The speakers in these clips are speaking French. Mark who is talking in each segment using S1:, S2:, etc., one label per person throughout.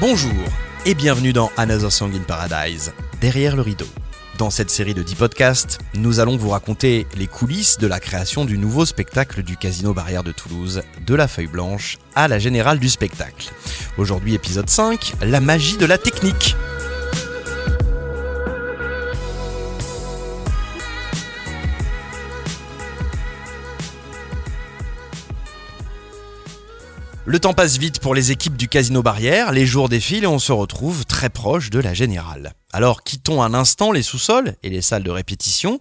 S1: Bonjour et bienvenue dans Another Song in Paradise, derrière le rideau. Dans cette série de 10 podcasts, nous allons vous raconter les coulisses de la création du nouveau spectacle du Casino Barrière de Toulouse, de la feuille blanche à la générale du spectacle. Aujourd'hui épisode 5, la magie de la technique. Le temps passe vite pour les équipes du Casino Barrière, les jours défilent et on se retrouve très proche de la générale. Alors quittons un instant les sous-sols et les salles de répétition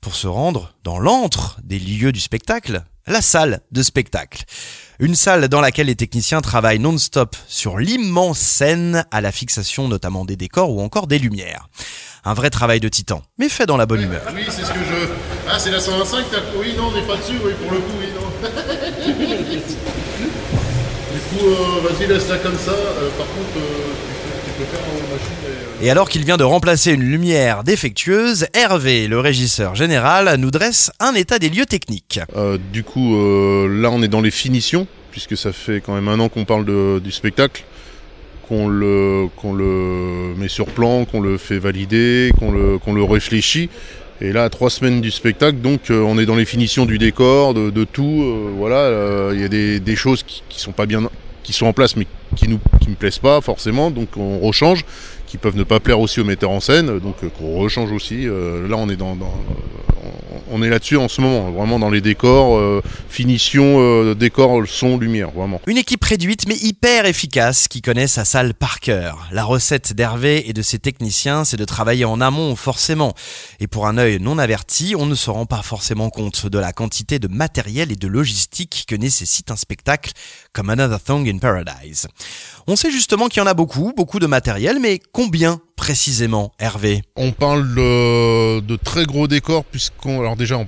S1: pour se rendre dans l'antre des lieux du spectacle, la salle de spectacle. Une salle dans laquelle les techniciens travaillent non-stop sur l'immense scène à la fixation notamment des décors ou encore des lumières. Un vrai travail de titan, mais fait dans la bonne humeur.
S2: Oui, c'est ce que je. Ah, c'est la 125, t'as. Oui, non, on n'est pas dessus, oui, pour le coup, oui, non. du coup, euh, vas-y, laisse-la comme ça. Euh, par contre, euh, tu, peux, tu peux faire en machine. Et,
S1: Et alors qu'il vient de remplacer une lumière défectueuse, Hervé, le régisseur général, nous dresse un état des lieux techniques.
S2: euh, du coup, euh, là, on est dans les finitions, puisque ça fait quand même un an qu'on parle de- du spectacle, qu'on le, qu'on le met sur plan, qu'on le fait valider, qu'on le, qu'on le réfléchit. Et là, à trois semaines du spectacle, donc euh, on est dans les finitions du décor, de, tout. euh, voilà, euh, il y a des, choses qui, sont pas bien, qui sont en place, mais qui nous, qui me plaisent pas forcément. Donc on rechange, qui peuvent ne pas plaire aussi aux metteurs en scène, donc qu'on rechange aussi. Là, on est dans- on- est là-dessus en ce moment, vraiment dans les décors, euh, finition, euh, décor, son, lumière, vraiment.
S1: Une équipe réduite mais hyper efficace qui connaît sa salle par cœur. La recette d'Hervé et de ses techniciens, c'est de travailler en amont forcément. Et pour un œil non averti, on ne se rend pas forcément compte de la quantité de matériel et de logistique que nécessite un spectacle comme Another Thong in Paradise. On sait justement qu'il y en a beaucoup, beaucoup de matériel, mais combien précisément, Hervé
S2: On parle de, très gros décors, puisqu'on. Alors, déjà,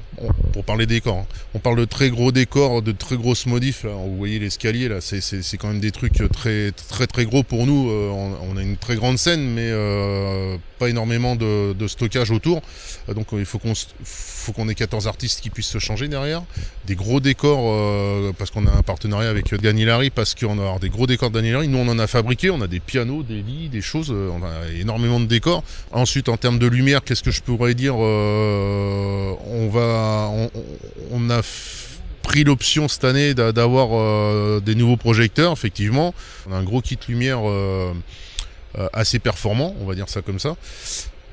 S2: pour parler décors, hein, on parle de très gros décors, de très grosses modifs. Là. Vous voyez l'escalier, là, c'est- quand même des trucs très, très, très gros pour nous. Euh, on, a une très grande scène, mais euh, pas énormément de, stockage autour. Euh, donc, il faut qu'on faut qu'on ait 14 artistes qui puissent se changer derrière. Des gros décors, parce qu'on a un partenariat avec Danilari, parce qu'on a des gros décors de Danilari. Nous, on en a fabriqué, on a des pianos, des lits, des choses, on a énormément de décors. Ensuite, en termes de lumière, qu'est-ce que je pourrais dire Euh, On va, on, a pris l'option cette année d'a- d'avoir euh, des nouveaux projecteurs, effectivement. On a un gros kit lumière euh, assez performant, on va dire ça comme ça.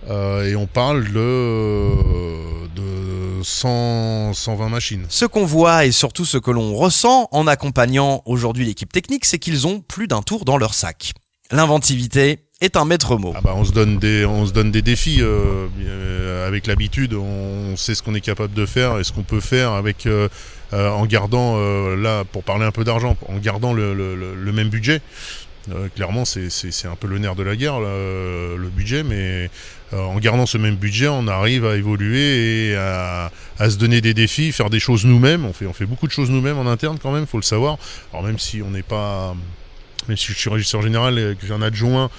S2: Et on parle de, de 100, 120 machines.
S1: Ce qu'on voit et surtout ce que l'on ressent en accompagnant aujourd'hui l'équipe technique, c'est qu'ils ont plus d'un tour dans leur sac. L'inventivité est un maître mot.
S2: Ah bah on se donne des on se donne des défis euh, euh, avec l'habitude on sait ce qu'on est capable de faire et ce qu'on peut faire avec euh, en gardant là pour parler un peu d'argent en gardant le, même budget. Clairement c'est un peu le nerf de la guerre le, budget mais en gardant ce même budget on arrive à évoluer et à, à se donner des défis faire des choses nous-mêmes. On fait on fait beaucoup de choses nous-mêmes en interne quand même faut le savoir. Alors même si on n'est pas même si je suis régisseur général et que j'ai un adjoint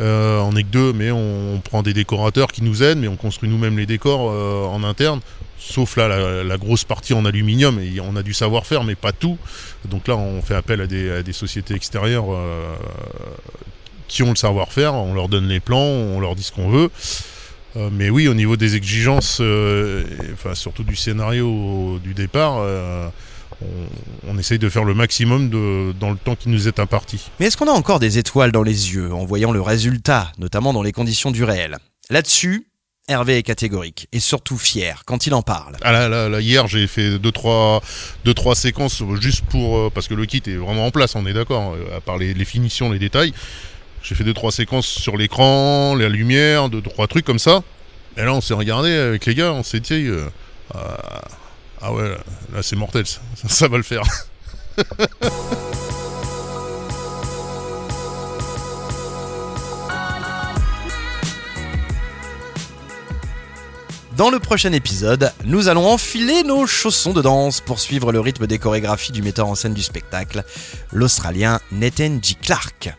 S2: euh, on n'est que deux, mais on, prend des décorateurs qui nous aident, mais on construit nous-mêmes les décors euh, en interne. Sauf là, la, grosse partie en aluminium, et on a du savoir-faire, mais pas tout. Donc là, on fait appel à des, sociétés extérieures euh, qui ont le savoir-faire. On leur donne les plans, on leur dit ce qu'on veut. Mais oui, au niveau des exigences, enfin surtout du scénario du départ, on, on essaye de faire le maximum de, dans le temps qui nous est imparti.
S1: Mais est-ce qu'on a encore des étoiles dans les yeux en voyant le résultat, notamment dans les conditions du réel? Là-dessus, Hervé est catégorique et surtout fier quand il en parle.
S2: Ah là, là, là, hier j'ai fait deux trois, deux trois séquences juste pour euh, parce que le kit est vraiment en place, on est d'accord, euh, à part les, les finitions, les détails. J'ai fait deux trois séquences sur l'écran, la lumière, deux trois trucs comme ça. Et là on s'est regardé avec les gars, on s'est dit euh, ah ouais, là, c'est mortel, ça, ça va le faire.
S1: Dans le prochain épisode, nous allons enfiler nos chaussons de danse pour suivre le rythme des chorégraphies du metteur en scène du spectacle, l'Australien Nathan G. Clark.